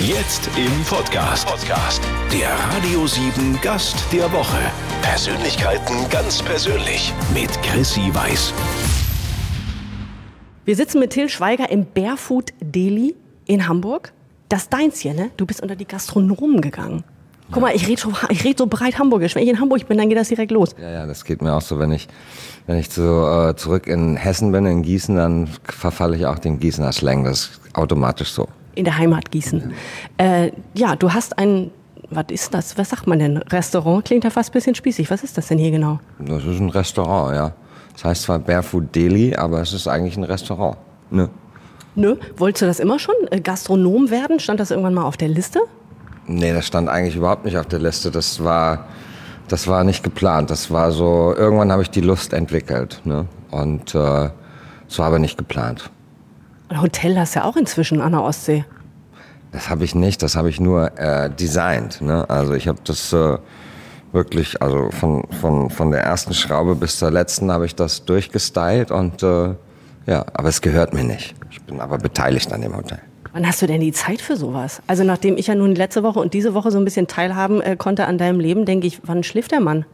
Jetzt im Podcast. Podcast. Der Radio 7 Gast der Woche. Persönlichkeiten ganz persönlich mit Chrissy Weiß. Wir sitzen mit Till Schweiger im Barefoot Deli in Hamburg. Das ist deins hier, ne? Du bist unter die Gastronomen gegangen. Guck mal, ich rede so, ich red so breit Hamburgisch. Wenn ich in Hamburg bin, dann geht das direkt los. Ja, ja, das geht mir auch so. Wenn ich, wenn ich so, äh, zurück in Hessen bin, in Gießen, dann verfalle ich auch den Gießener Slang. Das ist automatisch so. In der Heimat Gießen. Äh, ja, du hast ein, was ist das? Was sagt man denn? Restaurant klingt ja fast ein bisschen spießig. Was ist das denn hier genau? Das ist ein Restaurant, ja. Das heißt zwar Barefoot Deli, aber es ist eigentlich ein Restaurant. Ne? Nö, wolltest du das immer schon? Äh, Gastronom werden? Stand das irgendwann mal auf der Liste? Nee, das stand eigentlich überhaupt nicht auf der Liste. Das war, das war nicht geplant. Das war so, irgendwann habe ich die Lust entwickelt. Ne? Und äh, so aber nicht geplant. Ein Hotel hast du ja auch inzwischen an der Ostsee. Das habe ich nicht, das habe ich nur äh, designt. Ne? Also ich habe das äh, wirklich, also von, von, von der ersten Schraube bis zur letzten habe ich das durchgestylt und äh, ja, aber es gehört mir nicht. Ich bin aber beteiligt an dem Hotel. Wann hast du denn die Zeit für sowas? Also nachdem ich ja nun letzte Woche und diese Woche so ein bisschen teilhaben äh, konnte an deinem Leben, denke ich, wann schläft der Mann?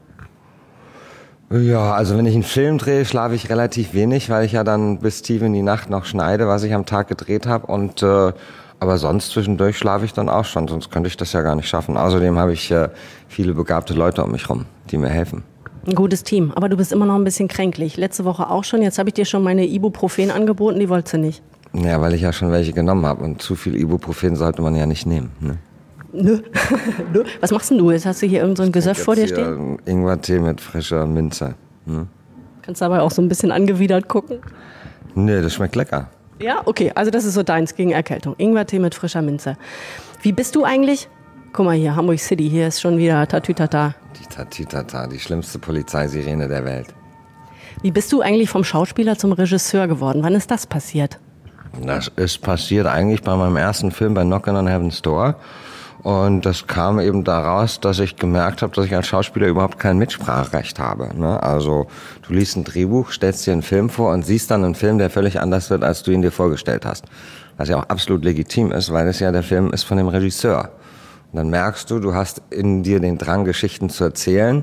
Ja, also wenn ich einen Film drehe, schlafe ich relativ wenig, weil ich ja dann bis tief in die Nacht noch schneide, was ich am Tag gedreht habe. Und äh, aber sonst zwischendurch schlafe ich dann auch schon, sonst könnte ich das ja gar nicht schaffen. Außerdem habe ich äh, viele begabte Leute um mich rum, die mir helfen. Ein gutes Team, aber du bist immer noch ein bisschen kränklich. Letzte Woche auch schon. Jetzt habe ich dir schon meine Ibuprofen angeboten, die wolltest du nicht. Ja, weil ich ja schon welche genommen habe und zu viel Ibuprofen sollte man ja nicht nehmen. Ne? Nö. Nö. Was machst denn du? Jetzt hast du hier irgendein so Gesöff vor dir stehen? Ingwertee mit frischer Minze. Ne? Kannst dabei auch so ein bisschen angewidert gucken? Nee, das schmeckt lecker. Ja, okay. Also das ist so deins gegen Erkältung. Ingwertee mit frischer Minze. Wie bist du eigentlich? Guck mal hier, Hamburg City. Hier ist schon wieder Tatütata. Die Tatütata, die schlimmste Polizeisirene der Welt. Wie bist du eigentlich vom Schauspieler zum Regisseur geworden? Wann ist das passiert? Das ist passiert eigentlich bei meinem ersten Film bei Knockin' on Heaven's Door. Und das kam eben daraus, dass ich gemerkt habe, dass ich als Schauspieler überhaupt kein Mitspracherecht habe. Ne? Also du liest ein Drehbuch, stellst dir einen Film vor und siehst dann einen Film, der völlig anders wird, als du ihn dir vorgestellt hast. Was ja auch absolut legitim ist, weil es ja der Film ist von dem Regisseur. Und dann merkst du, du hast in dir den Drang, Geschichten zu erzählen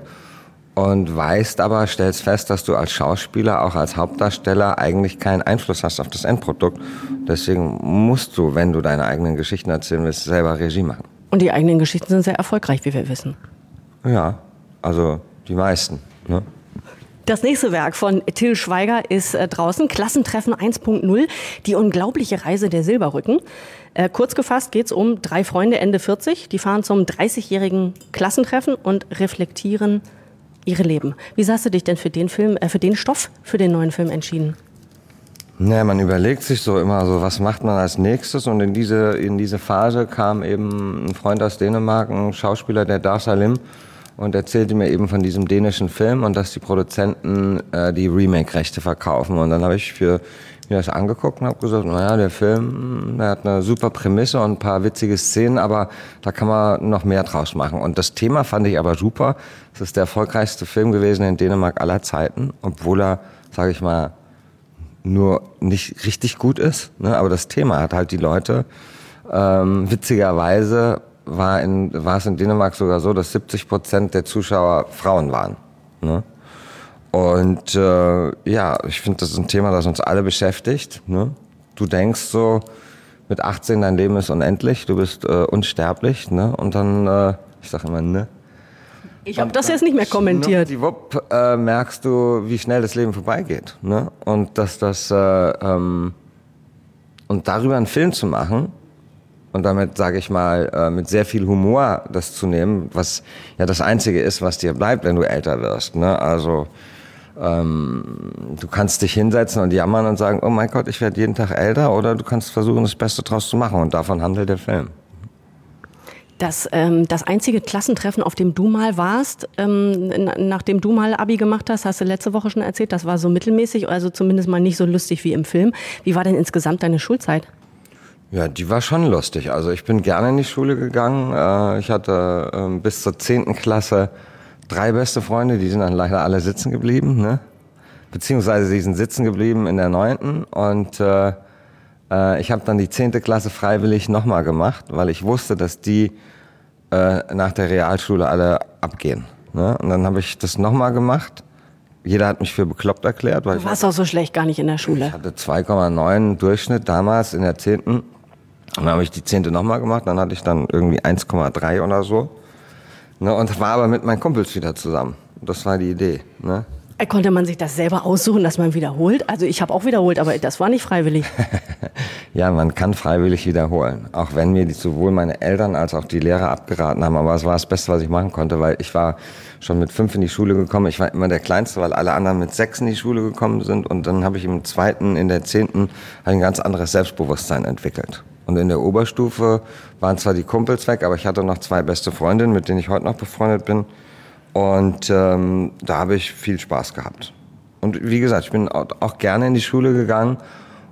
und weißt aber, stellst fest, dass du als Schauspieler, auch als Hauptdarsteller eigentlich keinen Einfluss hast auf das Endprodukt. Deswegen musst du, wenn du deine eigenen Geschichten erzählen willst, selber Regie machen. Und die eigenen Geschichten sind sehr erfolgreich, wie wir wissen. Ja, also die meisten. Ne? Das nächste Werk von Till Schweiger ist äh, draußen, Klassentreffen 1.0, die unglaubliche Reise der Silberrücken. Äh, kurz gefasst geht es um drei Freunde Ende 40, die fahren zum 30-jährigen Klassentreffen und reflektieren ihre Leben. Wie hast du dich denn für den Film, äh, für den Stoff, für den neuen Film entschieden? Naja, man überlegt sich so immer so, was macht man als nächstes? Und in diese, in diese Phase kam eben ein Freund aus Dänemark, ein Schauspieler, der Dar Salim, und erzählte mir eben von diesem dänischen Film und dass die Produzenten äh, die Remake-Rechte verkaufen. Und dann habe ich für mir das angeguckt und habe gesagt, naja, der Film, der hat eine super Prämisse und ein paar witzige Szenen, aber da kann man noch mehr draus machen. Und das Thema fand ich aber super. Es ist der erfolgreichste Film gewesen in Dänemark aller Zeiten, obwohl er, sage ich mal, nur nicht richtig gut ist. Ne? Aber das Thema hat halt die Leute. Ähm, witzigerweise war, in, war es in Dänemark sogar so, dass 70 Prozent der Zuschauer Frauen waren. Ne? Und äh, ja, ich finde, das ist ein Thema, das uns alle beschäftigt. Ne? Du denkst so, mit 18 dein Leben ist unendlich, du bist äh, unsterblich. Ne? Und dann, äh, ich sage immer, ne? Ich habe das jetzt nicht mehr kommentiert. Die Wupp äh, merkst du, wie schnell das Leben vorbeigeht. Ne? Und dass das äh, ähm, und darüber einen Film zu machen und damit sage ich mal äh, mit sehr viel Humor das zu nehmen, was ja das einzige ist, was dir bleibt, wenn du älter wirst. Ne? Also ähm, du kannst dich hinsetzen und jammern und sagen, oh mein Gott, ich werde jeden Tag älter, oder du kannst versuchen, das Beste draus zu machen. Und davon handelt der Film. Das, ähm, das einzige Klassentreffen, auf dem du mal warst, ähm, nachdem du mal Abi gemacht hast, hast du letzte Woche schon erzählt, das war so mittelmäßig, also zumindest mal nicht so lustig wie im Film. Wie war denn insgesamt deine Schulzeit? Ja, die war schon lustig. Also ich bin gerne in die Schule gegangen. Äh, ich hatte ähm, bis zur zehnten Klasse drei beste Freunde, die sind dann leider alle sitzen geblieben. Ne? Beziehungsweise sie sind sitzen geblieben in der neunten und äh, Äh, ich habe dann die 10. Klasse freiwillig nochmal gemacht, weil ich wusste, dass die äh, nach der Realschule alle abgehen. Ne? Und dann habe ich das nochmal gemacht. Jeder hat mich für bekloppt erklärt. Weil du warst auch so schlecht gar nicht in der Schule. Ich hatte 2,9 Durchschnitt damals in der 10. Und dann habe ich die 10. nochmal gemacht. Dann hatte ich dann irgendwie 1,3 oder so. Ne? Und war aber mit meinen Kumpels wieder zusammen. Das war die Idee. Ne? Äh, konnte man sich das selber aussuchen, dass man wiederholt? Also ich habe auch wiederholt, aber das war nicht freiwillig. ja, man kann freiwillig wiederholen. Auch wenn mir sowohl meine Eltern als auch die Lehrer abgeraten haben. Aber es war das Beste, was ich machen konnte, weil ich war schon mit fünf in die Schule gekommen. Ich war immer der Kleinste, weil alle anderen mit sechs in die Schule gekommen sind. Und dann habe ich im zweiten, in der zehnten, ein ganz anderes Selbstbewusstsein entwickelt. Und in der Oberstufe waren zwar die Kumpels weg, aber ich hatte noch zwei beste Freundinnen, mit denen ich heute noch befreundet bin. Und ähm, da habe ich viel Spaß gehabt. Und wie gesagt, ich bin auch gerne in die Schule gegangen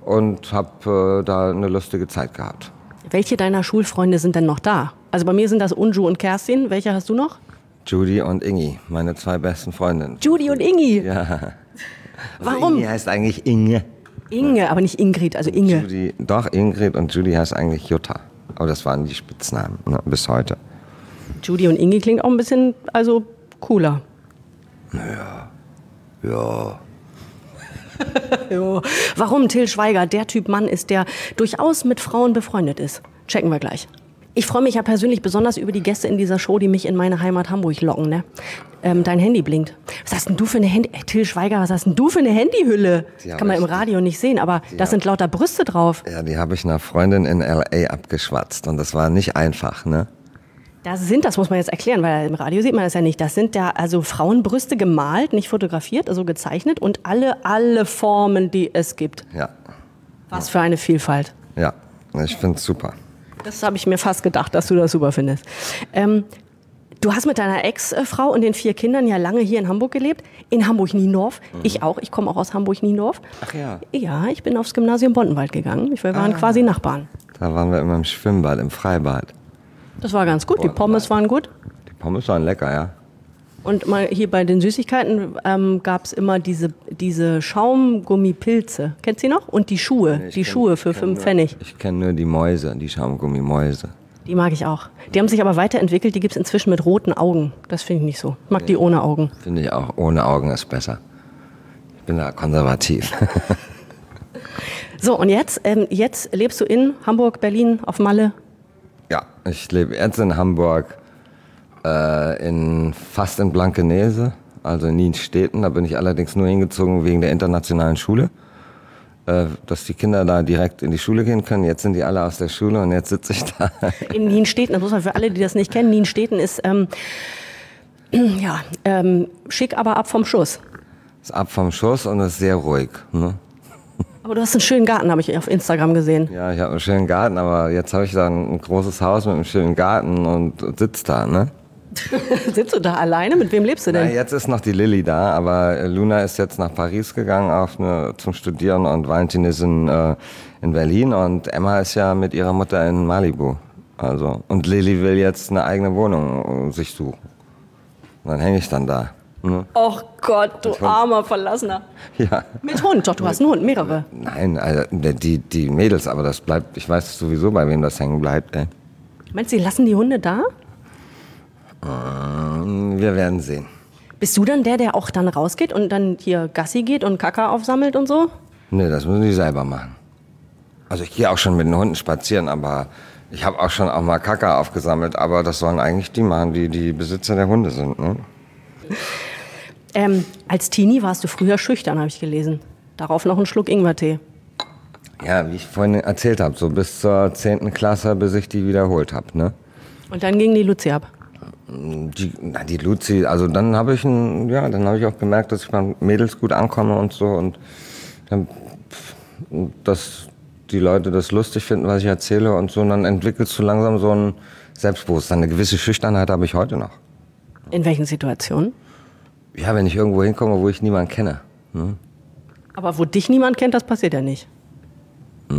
und habe äh, da eine lustige Zeit gehabt. Welche deiner Schulfreunde sind denn noch da? Also bei mir sind das Unju und Kerstin. Welche hast du noch? Judy und Ingi, meine zwei besten Freundinnen. Judy und Ingi? Ja. Also Warum? Ingi heißt eigentlich Inge. Inge, aber nicht Ingrid, also Inge. Judy, doch, Ingrid und Judy heißt eigentlich Jutta. Aber das waren die Spitznamen ne, bis heute. Judy und Ingi klingt auch ein bisschen, also cooler. Naja, ja. jo. Warum Till Schweiger der Typ Mann ist, der durchaus mit Frauen befreundet ist? Checken wir gleich. Ich freue mich ja persönlich besonders über die Gäste in dieser Show, die mich in meine Heimat Hamburg locken. Ne? Ähm, dein Handy blinkt. Was hast denn du für eine Handy? Äh, Till Schweiger, was hast denn du für eine Handyhülle? Kann man im Radio nicht sehen, aber da sind lauter Brüste drauf. Ja, die habe ich einer Freundin in L.A. abgeschwatzt und das war nicht einfach, ne? Das sind, das muss man jetzt erklären, weil im Radio sieht man das ja nicht. Das sind ja also Frauenbrüste gemalt, nicht fotografiert, also gezeichnet und alle, alle Formen, die es gibt. Ja. Was für eine Vielfalt. Ja, ich finde es super. Das habe ich mir fast gedacht, dass du das super findest. Ähm, du hast mit deiner Ex-Frau und den vier Kindern ja lange hier in Hamburg gelebt. In Hamburg-Niendorf. Mhm. Ich auch. Ich komme auch aus Hamburg-Niendorf. Ach ja. Ja, ich bin aufs Gymnasium Bondenwald gegangen. Wir waren ah. quasi Nachbarn. Da waren wir immer im Schwimmbad, im Freibad. Das war ganz gut. Die Pommes waren gut. Die Pommes waren lecker, ja. Und mal hier bei den Süßigkeiten ähm, gab es immer diese, diese Schaumgummipilze. Kennt sie noch? Und die Schuhe. Nee, die kenn, Schuhe für fünf nur, Pfennig. Ich kenne nur die Mäuse, die Schaumgummimäuse. Die mag ich auch. Die haben sich aber weiterentwickelt. Die gibt es inzwischen mit roten Augen. Das finde ich nicht so. Ich mag nee, die ohne Augen. Finde ich auch. Ohne Augen ist besser. Ich bin da konservativ. so, und jetzt, ähm, jetzt lebst du in Hamburg, Berlin, auf Malle? Ja, ich lebe jetzt in Hamburg, äh, in, fast in Blankenese, also in Nienstädten. Da bin ich allerdings nur hingezogen wegen der internationalen Schule. Äh, dass die Kinder da direkt in die Schule gehen können. Jetzt sind die alle aus der Schule und jetzt sitze ich da. In Nienstädten, das muss man für alle, die das nicht kennen, Nienstädten ist ähm, ja, ähm, schick, aber ab vom Schuss. Ist ab vom Schuss und ist sehr ruhig. Ne? Aber du hast einen schönen Garten, habe ich auf Instagram gesehen. Ja, ich habe einen schönen Garten, aber jetzt habe ich da ein großes Haus mit einem schönen Garten und sitze da, ne? Sitzt du da alleine? Mit wem lebst du denn? Na, jetzt ist noch die Lilly da, aber Luna ist jetzt nach Paris gegangen auf eine, zum Studieren und Valentin ist in, äh, in Berlin und Emma ist ja mit ihrer Mutter in Malibu. Also, und Lilly will jetzt eine eigene Wohnung äh, sich suchen. Und dann hänge ich dann da. Ne? Och Gott, du armer Verlassener. Ja. Mit Hund, doch, du hast einen Hund, mehrere. Nein, also die, die Mädels, aber das bleibt, ich weiß sowieso, bei wem das hängen bleibt. Ey. Meinst du, sie lassen die Hunde da? Ähm, wir werden sehen. Bist du dann der, der auch dann rausgeht und dann hier Gassi geht und Kaka aufsammelt und so? Nee, das müssen die selber machen. Also ich gehe auch schon mit den Hunden spazieren, aber ich habe auch schon auch mal Kaka aufgesammelt, aber das sollen eigentlich die machen, die die Besitzer der Hunde sind. Ne? Ähm, als Teenie warst du früher schüchtern, habe ich gelesen. Darauf noch einen Schluck Ingwertee. Ja, wie ich vorhin erzählt habe, so bis zur 10. Klasse, bis ich die wiederholt habe. Ne? Und dann ging die Luzi ab? Die, na, die Luzi, also dann habe ich, ein, ja, dann hab ich auch gemerkt, dass ich bei Mädels gut ankomme und so. Und dann, dass die Leute das lustig finden, was ich erzähle und so. Und dann entwickelst du langsam so ein Selbstbewusstsein. Eine gewisse Schüchternheit habe ich heute noch. In welchen Situationen? Ja, wenn ich irgendwo hinkomme, wo ich niemanden kenne. Hm? Aber wo dich niemand kennt, das passiert ja nicht.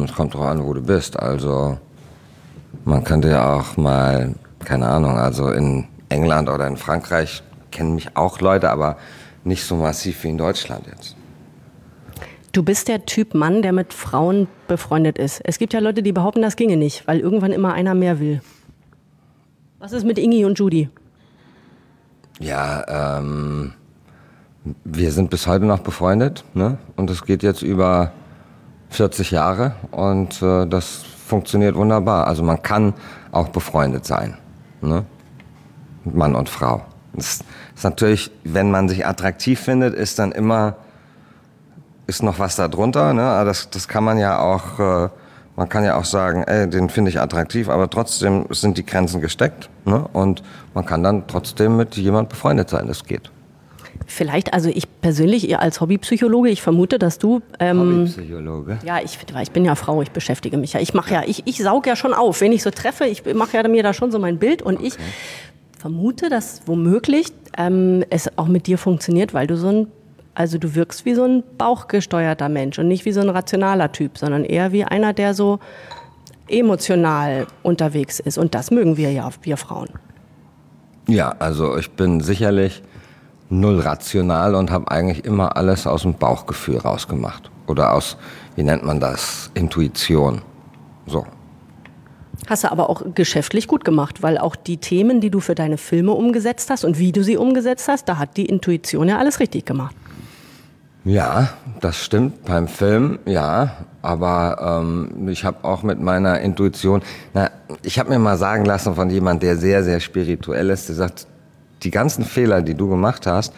Es kommt drauf an, wo du bist. Also, man könnte ja auch mal, keine Ahnung, also in England oder in Frankreich kennen mich auch Leute, aber nicht so massiv wie in Deutschland jetzt. Du bist der Typ Mann, der mit Frauen befreundet ist. Es gibt ja Leute, die behaupten, das ginge nicht, weil irgendwann immer einer mehr will. Was ist mit Ingi und Judy? Ja, ähm, wir sind bis heute noch befreundet ne? und es geht jetzt über 40 Jahre und äh, das funktioniert wunderbar. Also man kann auch befreundet sein, ne? Mann und Frau. Das ist natürlich, wenn man sich attraktiv findet, ist dann immer ist noch was da drunter. Ne? Das, das kann man ja auch, äh, man kann ja auch sagen, ey, den finde ich attraktiv, aber trotzdem sind die Grenzen gesteckt. Ne? Und man kann dann trotzdem mit jemand befreundet sein, das geht. Vielleicht, also ich persönlich als Hobbypsychologe, ich vermute, dass du. Ähm, Hobbypsychologe? Ja, ich, ich bin ja Frau, ich beschäftige mich ja. Ich mache ja, ich, ich saug ja schon auf. Wenn ich so treffe, ich mache ja mir da schon so mein Bild und okay. ich vermute, dass womöglich ähm, es auch mit dir funktioniert, weil du so ein also du wirkst wie so ein bauchgesteuerter Mensch und nicht wie so ein rationaler Typ, sondern eher wie einer, der so emotional unterwegs ist. Und das mögen wir ja, wir Frauen. Ja, also ich bin sicherlich null rational und habe eigentlich immer alles aus dem Bauchgefühl rausgemacht. Oder aus, wie nennt man das, Intuition. So. Hast du aber auch geschäftlich gut gemacht, weil auch die Themen, die du für deine Filme umgesetzt hast und wie du sie umgesetzt hast, da hat die Intuition ja alles richtig gemacht. Ja, das stimmt beim Film, ja. Aber ähm, ich habe auch mit meiner Intuition, na, ich habe mir mal sagen lassen von jemand, der sehr, sehr spirituell ist, der sagt, die ganzen Fehler, die du gemacht hast,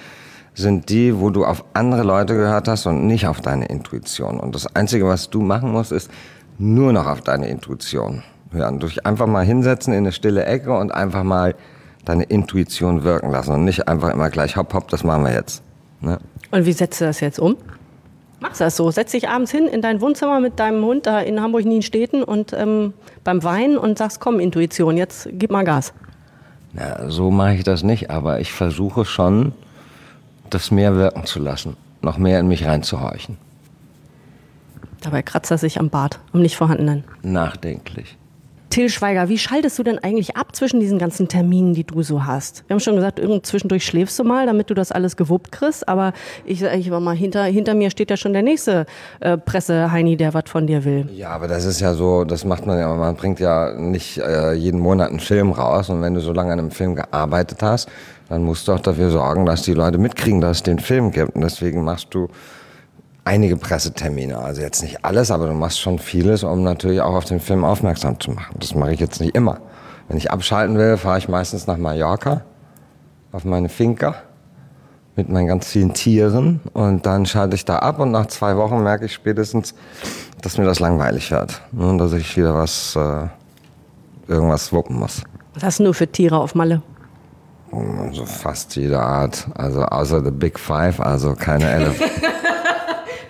sind die, wo du auf andere Leute gehört hast und nicht auf deine Intuition. Und das Einzige, was du machen musst, ist nur noch auf deine Intuition hören. Durch einfach mal hinsetzen in eine stille Ecke und einfach mal deine Intuition wirken lassen und nicht einfach immer gleich hopp, hopp, das machen wir jetzt. Ne? Und wie setzt du das jetzt um? Machst du das so? Setz dich abends hin in dein Wohnzimmer mit deinem Hund da in Hamburg-Nienstädten und ähm, beim Wein und sagst, komm, Intuition, jetzt gib mal Gas. Na, so mache ich das nicht, aber ich versuche schon, das mehr wirken zu lassen, noch mehr in mich reinzuhorchen. Dabei kratzt er sich am Bart, am nicht vorhandenen. Nachdenklich. Till Schweiger, wie schaltest du denn eigentlich ab zwischen diesen ganzen Terminen, die du so hast? Wir haben schon gesagt, zwischendurch schläfst du mal, damit du das alles gewuppt kriegst. Aber ich sage ich mal, hinter, hinter mir steht ja schon der nächste äh, Presse-Heini, der was von dir will. Ja, aber das ist ja so, das macht man ja, man bringt ja nicht äh, jeden Monat einen Film raus. Und wenn du so lange an einem Film gearbeitet hast, dann musst du auch dafür sorgen, dass die Leute mitkriegen, dass es den Film gibt. Und deswegen machst du einige Pressetermine. Also jetzt nicht alles, aber du machst schon vieles, um natürlich auch auf den Film aufmerksam zu machen. Das mache ich jetzt nicht immer. Wenn ich abschalten will, fahre ich meistens nach Mallorca auf meine Finca mit meinen ganz vielen Tieren und dann schalte ich da ab und nach zwei Wochen merke ich spätestens, dass mir das langweilig wird ne, und dass ich wieder was äh, irgendwas wuppen muss. Was hast du nur für Tiere auf Malle? Also fast jede Art, also außer the Big Five, also keine Elefanten.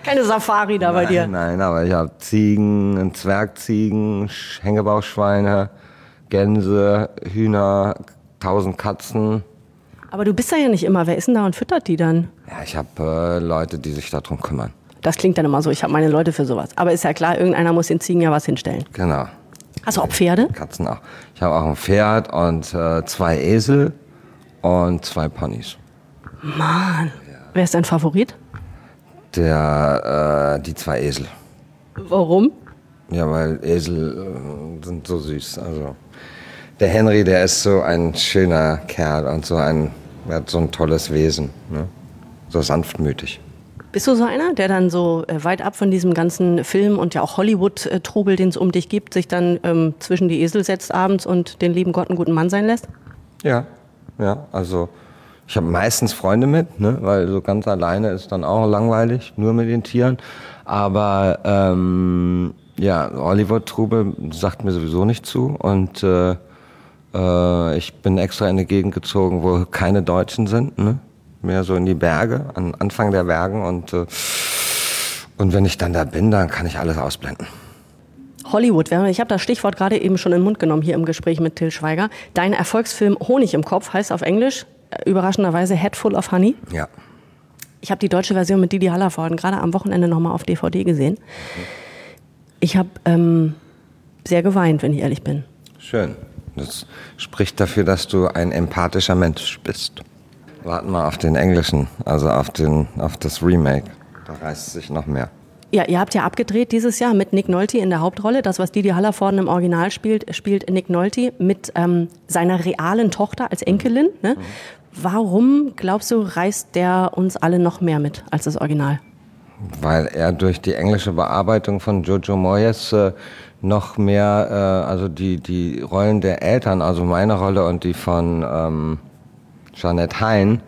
Keine Safari da nein, bei dir. Nein, aber ich habe Ziegen, Zwergziegen, Hängebauchschweine, Gänse, Hühner, tausend Katzen. Aber du bist da ja nicht immer. Wer ist denn da und füttert die dann? Ja, ich habe äh, Leute, die sich darum kümmern. Das klingt dann immer so, ich habe meine Leute für sowas. Aber ist ja klar, irgendeiner muss den Ziegen ja was hinstellen. Genau. Hast du auch Pferde? Katzen auch. Ich habe auch ein Pferd und äh, zwei Esel und zwei Ponys. Mann. Ja. Wer ist dein Favorit? Der, äh, die zwei Esel. Warum? Ja, weil Esel äh, sind so süß. Also der Henry, der ist so ein schöner Kerl und so ein, er hat so ein tolles Wesen, ne? so sanftmütig. Bist du so einer, der dann so äh, weit ab von diesem ganzen Film und ja auch Hollywood-Trubel, den es um dich gibt, sich dann ähm, zwischen die Esel setzt abends und den lieben Gott einen guten Mann sein lässt? Ja, ja, also ich habe meistens Freunde mit, ne, weil so ganz alleine ist dann auch langweilig, nur mit den Tieren. Aber ähm, ja, Hollywood-Trubel sagt mir sowieso nicht zu. Und äh, äh, ich bin extra in eine Gegend gezogen, wo keine Deutschen sind. Ne? Mehr so in die Berge, an Anfang der Bergen. Und, äh, und wenn ich dann da bin, dann kann ich alles ausblenden. Hollywood, ich habe das Stichwort gerade eben schon in den Mund genommen hier im Gespräch mit Till Schweiger. Dein Erfolgsfilm Honig im Kopf heißt auf Englisch überraschenderweise Head Full of Honey. Ja. Ich habe die deutsche Version mit Didi Hallervorden gerade am Wochenende nochmal auf DVD gesehen. Ich habe ähm, sehr geweint, wenn ich ehrlich bin. Schön. Das spricht dafür, dass du ein empathischer Mensch bist. Warten wir auf den englischen, also auf, den, auf das Remake. Da reißt sich noch mehr. Ja, ihr habt ja abgedreht dieses Jahr mit Nick Nolte in der Hauptrolle. Das, was Didi Hallervorden im Original spielt, spielt Nick Nolte mit ähm, seiner realen Tochter als Enkelin. Ne? Warum, glaubst du, reißt der uns alle noch mehr mit als das Original? Weil er durch die englische Bearbeitung von Jojo Moyes äh, noch mehr, äh, also die, die Rollen der Eltern, also meine Rolle und die von ähm, Jeanette Hein,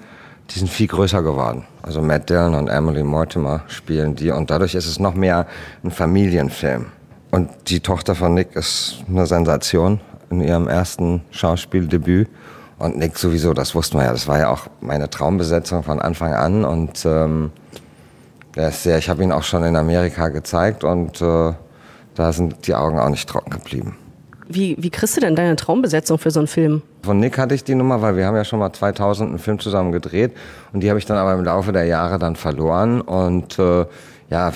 die sind viel größer geworden. Also Matt Dillon und Emily Mortimer spielen die und dadurch ist es noch mehr ein Familienfilm. Und die Tochter von Nick ist eine Sensation in ihrem ersten Schauspieldebüt. Und Nick sowieso, das wussten wir ja, das war ja auch meine Traumbesetzung von Anfang an. Und ähm, der ist sehr, ich habe ihn auch schon in Amerika gezeigt und äh, da sind die Augen auch nicht trocken geblieben. Wie, wie kriegst du denn deine Traumbesetzung für so einen Film? Von Nick hatte ich die Nummer, weil wir haben ja schon mal 2000 einen Film zusammen gedreht und die habe ich dann aber im Laufe der Jahre dann verloren und äh, ja.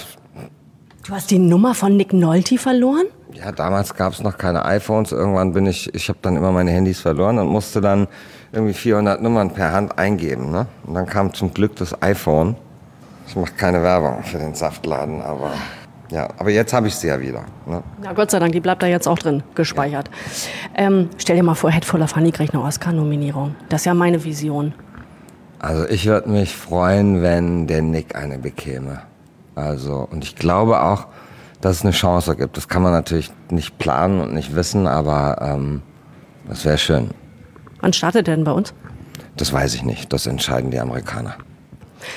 Du hast die Nummer von Nick Nolte verloren? Ja, damals gab es noch keine iPhones. Irgendwann bin ich, ich habe dann immer meine Handys verloren und musste dann irgendwie 400 Nummern per Hand eingeben. Ne? Und dann kam zum Glück das iPhone. Ich mache keine Werbung für den Saftladen, aber ja, aber jetzt habe ich sie ja wieder. Ne? Ja, Gott sei Dank, die bleibt da jetzt auch drin gespeichert. Ja. Ähm, stell dir mal vor, Head Full of Honey kriegt eine Oscar-Nominierung. Das ist ja meine Vision. Also ich würde mich freuen, wenn der Nick eine bekäme. Also, und ich glaube auch, dass es eine Chance gibt. Das kann man natürlich nicht planen und nicht wissen, aber ähm, das wäre schön. Wann startet der denn bei uns? Das weiß ich nicht. Das entscheiden die Amerikaner.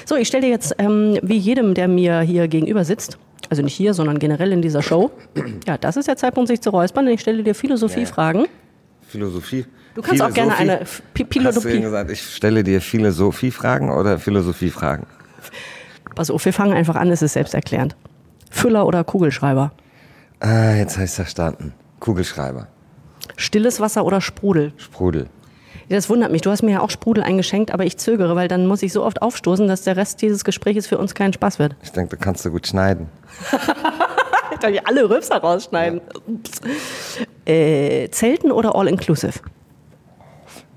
So, ich stelle dir jetzt, ähm, wie jedem, der mir hier gegenüber sitzt, also nicht hier, sondern generell in dieser Show. Ja, das ist der Zeitpunkt, sich zu räuspern. Ich stelle dir Philosophiefragen. Philosophie? Du kannst auch gerne eine Philosophie. Hast du gesagt, ich stelle dir Philosophiefragen oder Philosophiefragen? Pass auf, wir fangen einfach an, es ist selbsterklärend. Füller oder Kugelschreiber? Ah, jetzt habe ich verstanden. Kugelschreiber. Stilles Wasser oder Sprudel? Sprudel. Das wundert mich. Du hast mir ja auch Sprudel eingeschenkt, aber ich zögere, weil dann muss ich so oft aufstoßen, dass der Rest dieses Gesprächs für uns keinen Spaß wird. Ich denke, du kannst so gut schneiden. ich darf ich alle Rübser rausschneiden. Ja. Äh, Zelten oder All-Inclusive?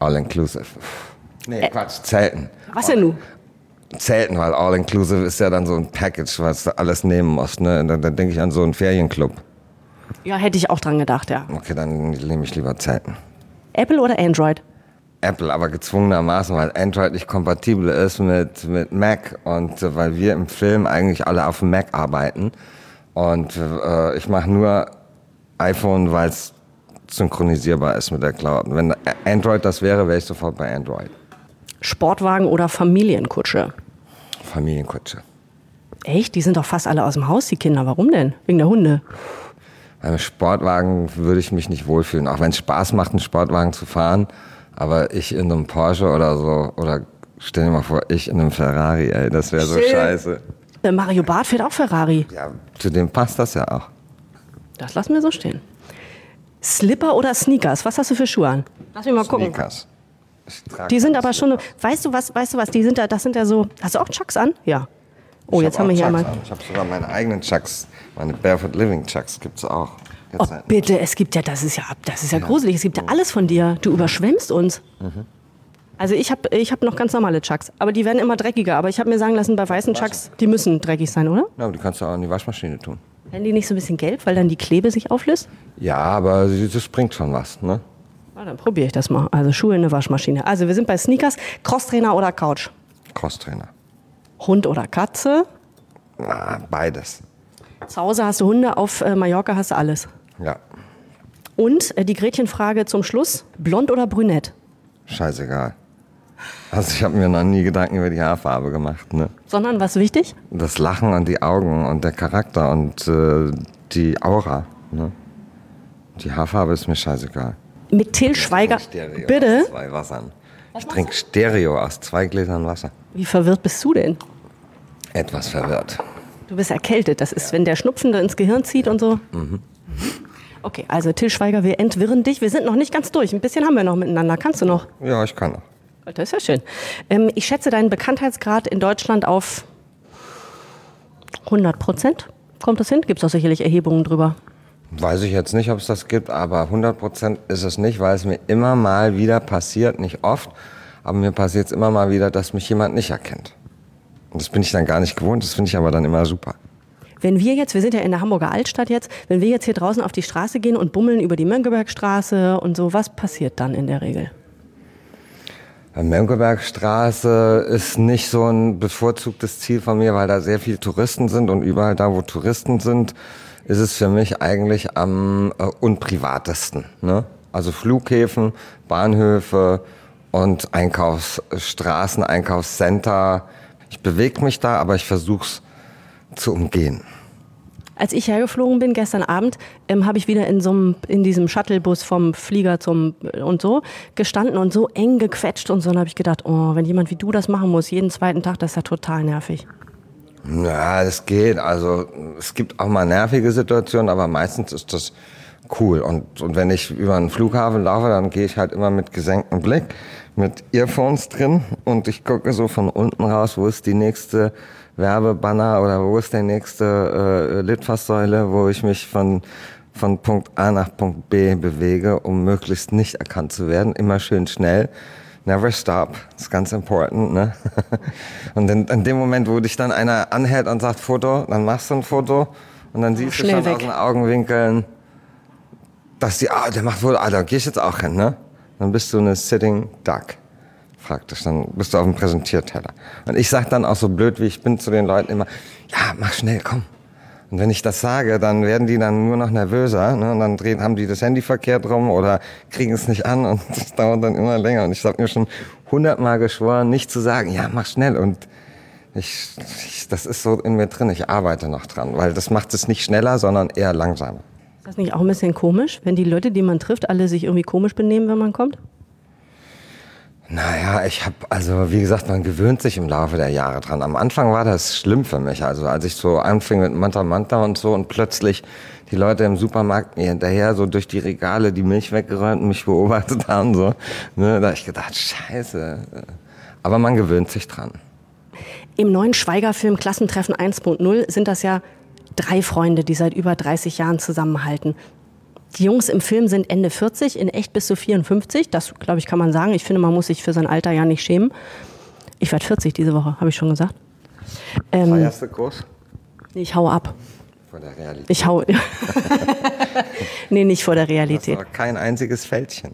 All-Inclusive. Nee, äh, Quatsch, Zelten. Was denn nun? Zelten, weil All-Inclusive ist ja dann so ein Package, was du alles nehmen musst. Ne? Dann, dann denke ich an so einen Ferienclub. Ja, hätte ich auch dran gedacht, ja. Okay, dann nehme ich lieber Zelten. Apple oder Android? Apple, aber gezwungenermaßen, weil Android nicht kompatibel ist mit, mit Mac und äh, weil wir im Film eigentlich alle auf dem Mac arbeiten. Und äh, ich mache nur iPhone, weil es synchronisierbar ist mit der Cloud. Wenn Android das wäre, wäre ich sofort bei Android. Sportwagen oder Familienkutsche? Familienkutsche. Echt? Die sind doch fast alle aus dem Haus, die Kinder. Warum denn? Wegen der Hunde? Beim Sportwagen würde ich mich nicht wohlfühlen. Auch wenn es Spaß macht, einen Sportwagen zu fahren. Aber ich in einem Porsche oder so, oder stell dir mal vor, ich in einem Ferrari, ey, das wäre so scheiße. Äh, Mario Barth fährt auch Ferrari. Ja, zu dem passt das ja auch. Das lassen wir so stehen. Slipper oder Sneakers? Was hast du für Schuhe an? Lass mich mal gucken. Sneakers. Die sind aber schon, weißt du was, weißt du was, die sind da, das sind ja so, hast du auch Chucks an? Ja. Oh, ich jetzt haben wir hier Chucks mal. An. Ich habe sogar meine eigenen Chucks, meine Barefoot Living Chucks gibt es auch. Oh, bitte, es gibt ja, das ist ja, das ist ja, ja. gruselig, es gibt ja alles von dir. Du überschwemmst uns. Mhm. Also ich habe ich hab noch ganz normale Chucks, aber die werden immer dreckiger. Aber ich habe mir sagen lassen, bei weißen Chucks, die müssen dreckig sein, oder? Ja, aber die kannst du auch in die Waschmaschine tun. Werden die nicht so ein bisschen gelb, weil dann die Klebe sich auflöst? Ja, aber das bringt schon was, ne? Dann probiere ich das mal. Also Schuhe in eine Waschmaschine. Also wir sind bei Sneakers. Crosstrainer oder Couch? Crosstrainer. Hund oder Katze? Na, beides. Zu Hause hast du Hunde, auf äh, Mallorca hast du alles. Ja. Und äh, die Gretchenfrage zum Schluss: Blond oder brünett? Scheißegal. Also ich habe mir noch nie Gedanken über die Haarfarbe gemacht. Ne? Sondern was wichtig? Das Lachen und die Augen und der Charakter und äh, die Aura. Ne? Die Haarfarbe ist mir scheißegal. Mit Till Schweiger. Stereo Bitte? Aus zwei Wassern. ich trinke Stereo aus zwei Gläsern Wasser. Wie verwirrt bist du denn? Etwas verwirrt. Du bist erkältet. Das ist, ja. wenn der Schnupfen da ins Gehirn zieht und so. Mhm. Okay, also Till Schweiger, wir entwirren dich. Wir sind noch nicht ganz durch. Ein bisschen haben wir noch miteinander. Kannst du noch? Ja, ich kann noch. Das ist ja schön. Ähm, ich schätze deinen Bekanntheitsgrad in Deutschland auf 100 Prozent. Kommt das hin? Gibt es auch sicherlich Erhebungen drüber. Weiß ich jetzt nicht, ob es das gibt, aber 100 Prozent ist es nicht, weil es mir immer mal wieder passiert, nicht oft, aber mir passiert es immer mal wieder, dass mich jemand nicht erkennt. Und das bin ich dann gar nicht gewohnt, das finde ich aber dann immer super. Wenn wir jetzt, wir sind ja in der Hamburger Altstadt jetzt, wenn wir jetzt hier draußen auf die Straße gehen und bummeln über die Mönckebergstraße und so, was passiert dann in der Regel? Mönckebergstraße ist nicht so ein bevorzugtes Ziel von mir, weil da sehr viele Touristen sind und überall da, wo Touristen sind, ist es für mich eigentlich am äh, unprivatesten. Ne? Also Flughäfen, Bahnhöfe und Einkaufsstraßen, Einkaufscenter. Ich bewege mich da, aber ich versuche es zu umgehen. Als ich hergeflogen bin gestern Abend, ähm, habe ich wieder in so einem, in diesem Shuttlebus vom Flieger zum äh, und so gestanden und so eng gequetscht und so. Und habe ich gedacht, oh, wenn jemand wie du das machen muss, jeden zweiten Tag, das ist ja total nervig. Ja, das geht. Also es gibt auch mal nervige Situationen, aber meistens ist das cool. Und, und wenn ich über einen Flughafen laufe, dann gehe ich halt immer mit gesenktem Blick, mit Earphones drin und ich gucke so von unten raus, wo ist die nächste Werbebanner oder wo ist die nächste äh, Litfaßsäule, wo ich mich von von Punkt A nach Punkt B bewege, um möglichst nicht erkannt zu werden. Immer schön schnell. Never stop. Das ist ganz important. Ne? Und in, in, dem Moment, wo dich dann einer anhält und sagt Foto, dann machst du ein Foto und dann siehst Schnell du schon weg. aus den Augenwinkeln, dass die, ah, der macht wohl, ah, da geh ich jetzt auch hin, ne? Dann bist du eine Sitting Duck. Praktisch. Dann bist du auf dem Präsentierteller. Und ich sag dann auch so blöd, wie ich bin, zu den Leuten immer, ja, mach schnell, komm. Und wenn ich das sage, dann werden die dann nur noch nervöser. Ne? Und dann drehen, haben die das Handy verkehrt rum oder kriegen es nicht an und das dauert dann immer länger. Und ich habe mir schon hundertmal geschworen, nicht zu sagen, ja, mach schnell. Und ich, ich, das ist so in mir drin. Ich arbeite noch dran, weil das macht es nicht schneller, sondern eher langsamer. Ist das nicht auch ein bisschen komisch, wenn die Leute, die man trifft, alle sich irgendwie komisch benehmen, wenn man kommt? Naja, ich habe, also wie gesagt, man gewöhnt sich im Laufe der Jahre dran. Am Anfang war das schlimm für mich. Also als ich so anfing mit Manta Manta und so und plötzlich die Leute im Supermarkt mir hinterher so durch die Regale die Milch weggeräumt und mich beobachtet haben, so, ne, da habe ich gedacht, scheiße. Aber man gewöhnt sich dran. Im neuen Schweiger-Film Klassentreffen 1.0 sind das ja drei Freunde, die seit über 30 Jahren zusammenhalten. Die Jungs im Film sind Ende 40, in echt bis zu 54. Das, glaube ich, kann man sagen. Ich finde, man muss sich für sein Alter ja nicht schämen. Ich werde 40 diese Woche, habe ich schon gesagt. Ähm, Feierst du groß? Nee, ich hau ab. Vor der Realität. Ich hau. nee, nicht vor der Realität. Das kein einziges Fältchen.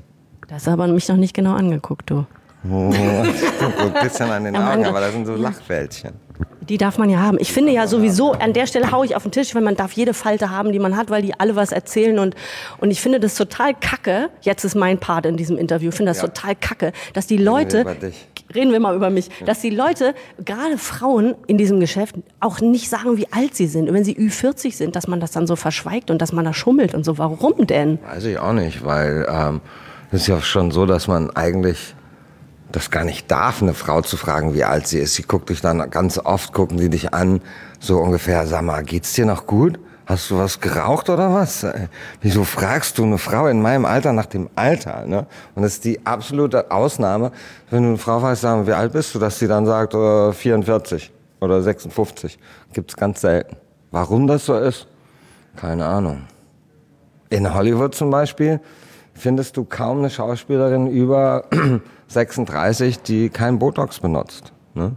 Das hast aber mich noch nicht genau angeguckt, du. Oh, ein bisschen an den Augen, aber da sind so Lachfältchen. Die darf man ja haben. Ich finde ja sowieso, an der Stelle haue ich auf den Tisch, weil man darf jede Falte haben, die man hat, weil die alle was erzählen. Und, und ich finde das total kacke, jetzt ist mein Part in diesem Interview, ich finde das ja. total kacke, dass die Leute, reden wir, reden wir mal über mich, dass die Leute, gerade Frauen in diesem Geschäft, auch nicht sagen, wie alt sie sind. Und wenn sie Ü40 sind, dass man das dann so verschweigt und dass man da schummelt und so. Warum denn? Weiß ich auch nicht, weil ähm, es ist ja schon so, dass man eigentlich das gar nicht darf, eine Frau zu fragen, wie alt sie ist. Sie guckt dich dann ganz oft, gucken die dich an, so ungefähr, sag mal, geht's dir noch gut? Hast du was geraucht oder was? Äh, wieso fragst du eine Frau in meinem Alter nach dem Alter? Ne? Und das ist die absolute Ausnahme, wenn du eine Frau fragst, sagen, wie alt bist du, dass sie dann sagt, äh, 44 oder 56. Gibt's ganz selten. Warum das so ist? Keine Ahnung. In Hollywood zum Beispiel findest du kaum eine Schauspielerin über 36, die kein Botox benutzt. Ne?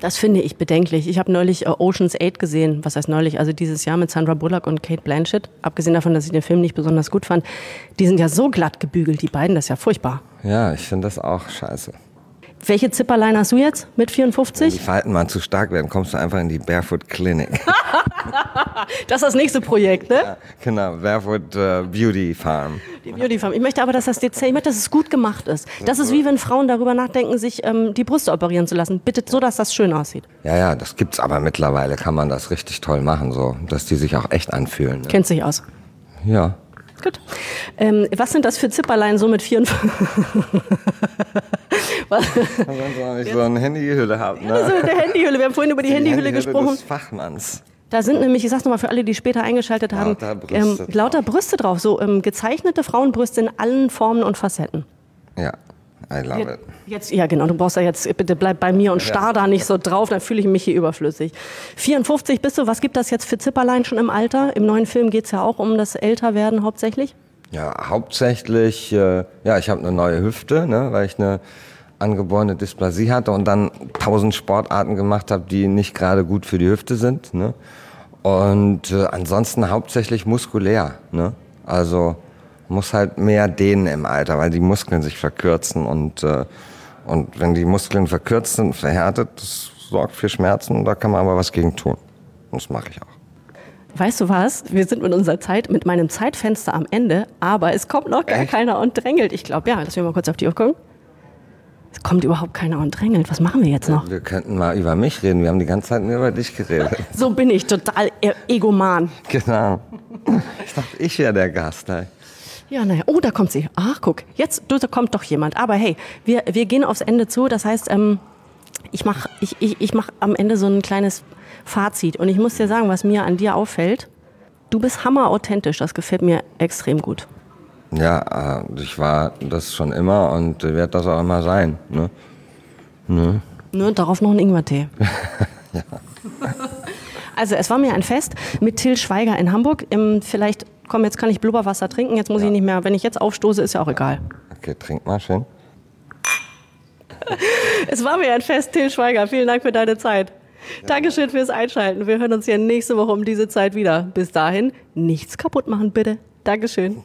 Das finde ich bedenklich. Ich habe neulich äh, Ocean's 8 gesehen, was heißt neulich, also dieses Jahr mit Sandra Bullock und Kate Blanchett. Abgesehen davon, dass ich den Film nicht besonders gut fand. Die sind ja so glatt gebügelt, die beiden, das ist ja furchtbar. Ja, ich finde das auch scheiße. Welche Zipperlein hast du jetzt mit 54? Wenn die Falten mal zu stark werden, kommst du einfach in die Barefoot Clinic. das ist das nächste Projekt, ne? Ja, genau, Barefoot uh, Beauty Farm. Die Beauty Farm. Ich möchte aber, dass das Dezent, ich möchte, dass es gut gemacht ist. Das ist wie wenn Frauen darüber nachdenken, sich ähm, die Brüste operieren zu lassen. Bitte so, dass das schön aussieht. Ja, ja, das gibt's aber mittlerweile, kann man das richtig toll machen, so, dass die sich auch echt anfühlen. Ne? Kennt sich aus. Ja. Gut. Ähm, was sind das für Zipperlein so mit 54? was? Wenn ich so eine Handyhülle habe. Ne? Ja, so eine Handyhülle. Wir haben vorhin über die, die Handyhülle, Handyhülle gesprochen. Des Fachmanns. Da sind nämlich, ich sag's nochmal für alle, die später eingeschaltet haben, lauter Brüste, ähm, lauter Brüste drauf. So ähm, gezeichnete Frauenbrüste in allen Formen und Facetten. Ja, I love it. Jetzt, ja, genau, du brauchst ja jetzt, bitte bleib bei mir und starr da nicht so drauf, dann fühle ich mich hier überflüssig. 54 bist du, was gibt das jetzt für Zipperlein schon im Alter? Im neuen Film geht es ja auch um das Älterwerden hauptsächlich. Ja, hauptsächlich, äh, ja, ich habe eine neue Hüfte, ne, weil ich eine angeborene Dysplasie hatte und dann tausend Sportarten gemacht habe, die nicht gerade gut für die Hüfte sind. Ne? Und äh, ansonsten hauptsächlich muskulär. Ne? Also muss halt mehr dehnen im Alter, weil die Muskeln sich verkürzen und, äh, und wenn die Muskeln verkürzt sind, verhärtet, das sorgt für Schmerzen, da kann man aber was gegen tun. Und das mache ich auch. Weißt du was? Wir sind mit unserer Zeit, mit meinem Zeitfenster am Ende, aber es kommt noch gar Echt? keiner und drängelt. Ich glaube, ja, lass mich mal kurz auf die Uhr gucken. Es kommt überhaupt keiner und drängelt. Was machen wir jetzt noch? Wir könnten mal über mich reden. Wir haben die ganze Zeit nur über dich geredet. So bin ich, total e- egoman. genau. Ich dachte, ich wäre der Gast. Ey. Ja, naja. Oh, da kommt sie. Ach, guck. Jetzt da kommt doch jemand. Aber hey, wir, wir gehen aufs Ende zu. Das heißt, ähm, ich mache ich, ich, ich mach am Ende so ein kleines Fazit. Und ich muss dir sagen, was mir an dir auffällt, du bist hammerauthentisch. Das gefällt mir extrem gut. Ja, äh, ich war das schon immer und werde das auch immer sein. Ne? Ne, darauf noch ein Ingwertee. Also es war mir ein Fest mit Till Schweiger in Hamburg. Im, vielleicht, komm, jetzt kann ich Blubberwasser trinken. Jetzt muss ich nicht mehr. Wenn ich jetzt aufstoße, ist ja auch egal. Okay, trink mal schön. Es war mir ein Fest, Till Schweiger. Vielen Dank für deine Zeit. Dankeschön fürs Einschalten. Wir hören uns ja nächste Woche um diese Zeit wieder. Bis dahin, nichts kaputt machen, bitte. Dankeschön.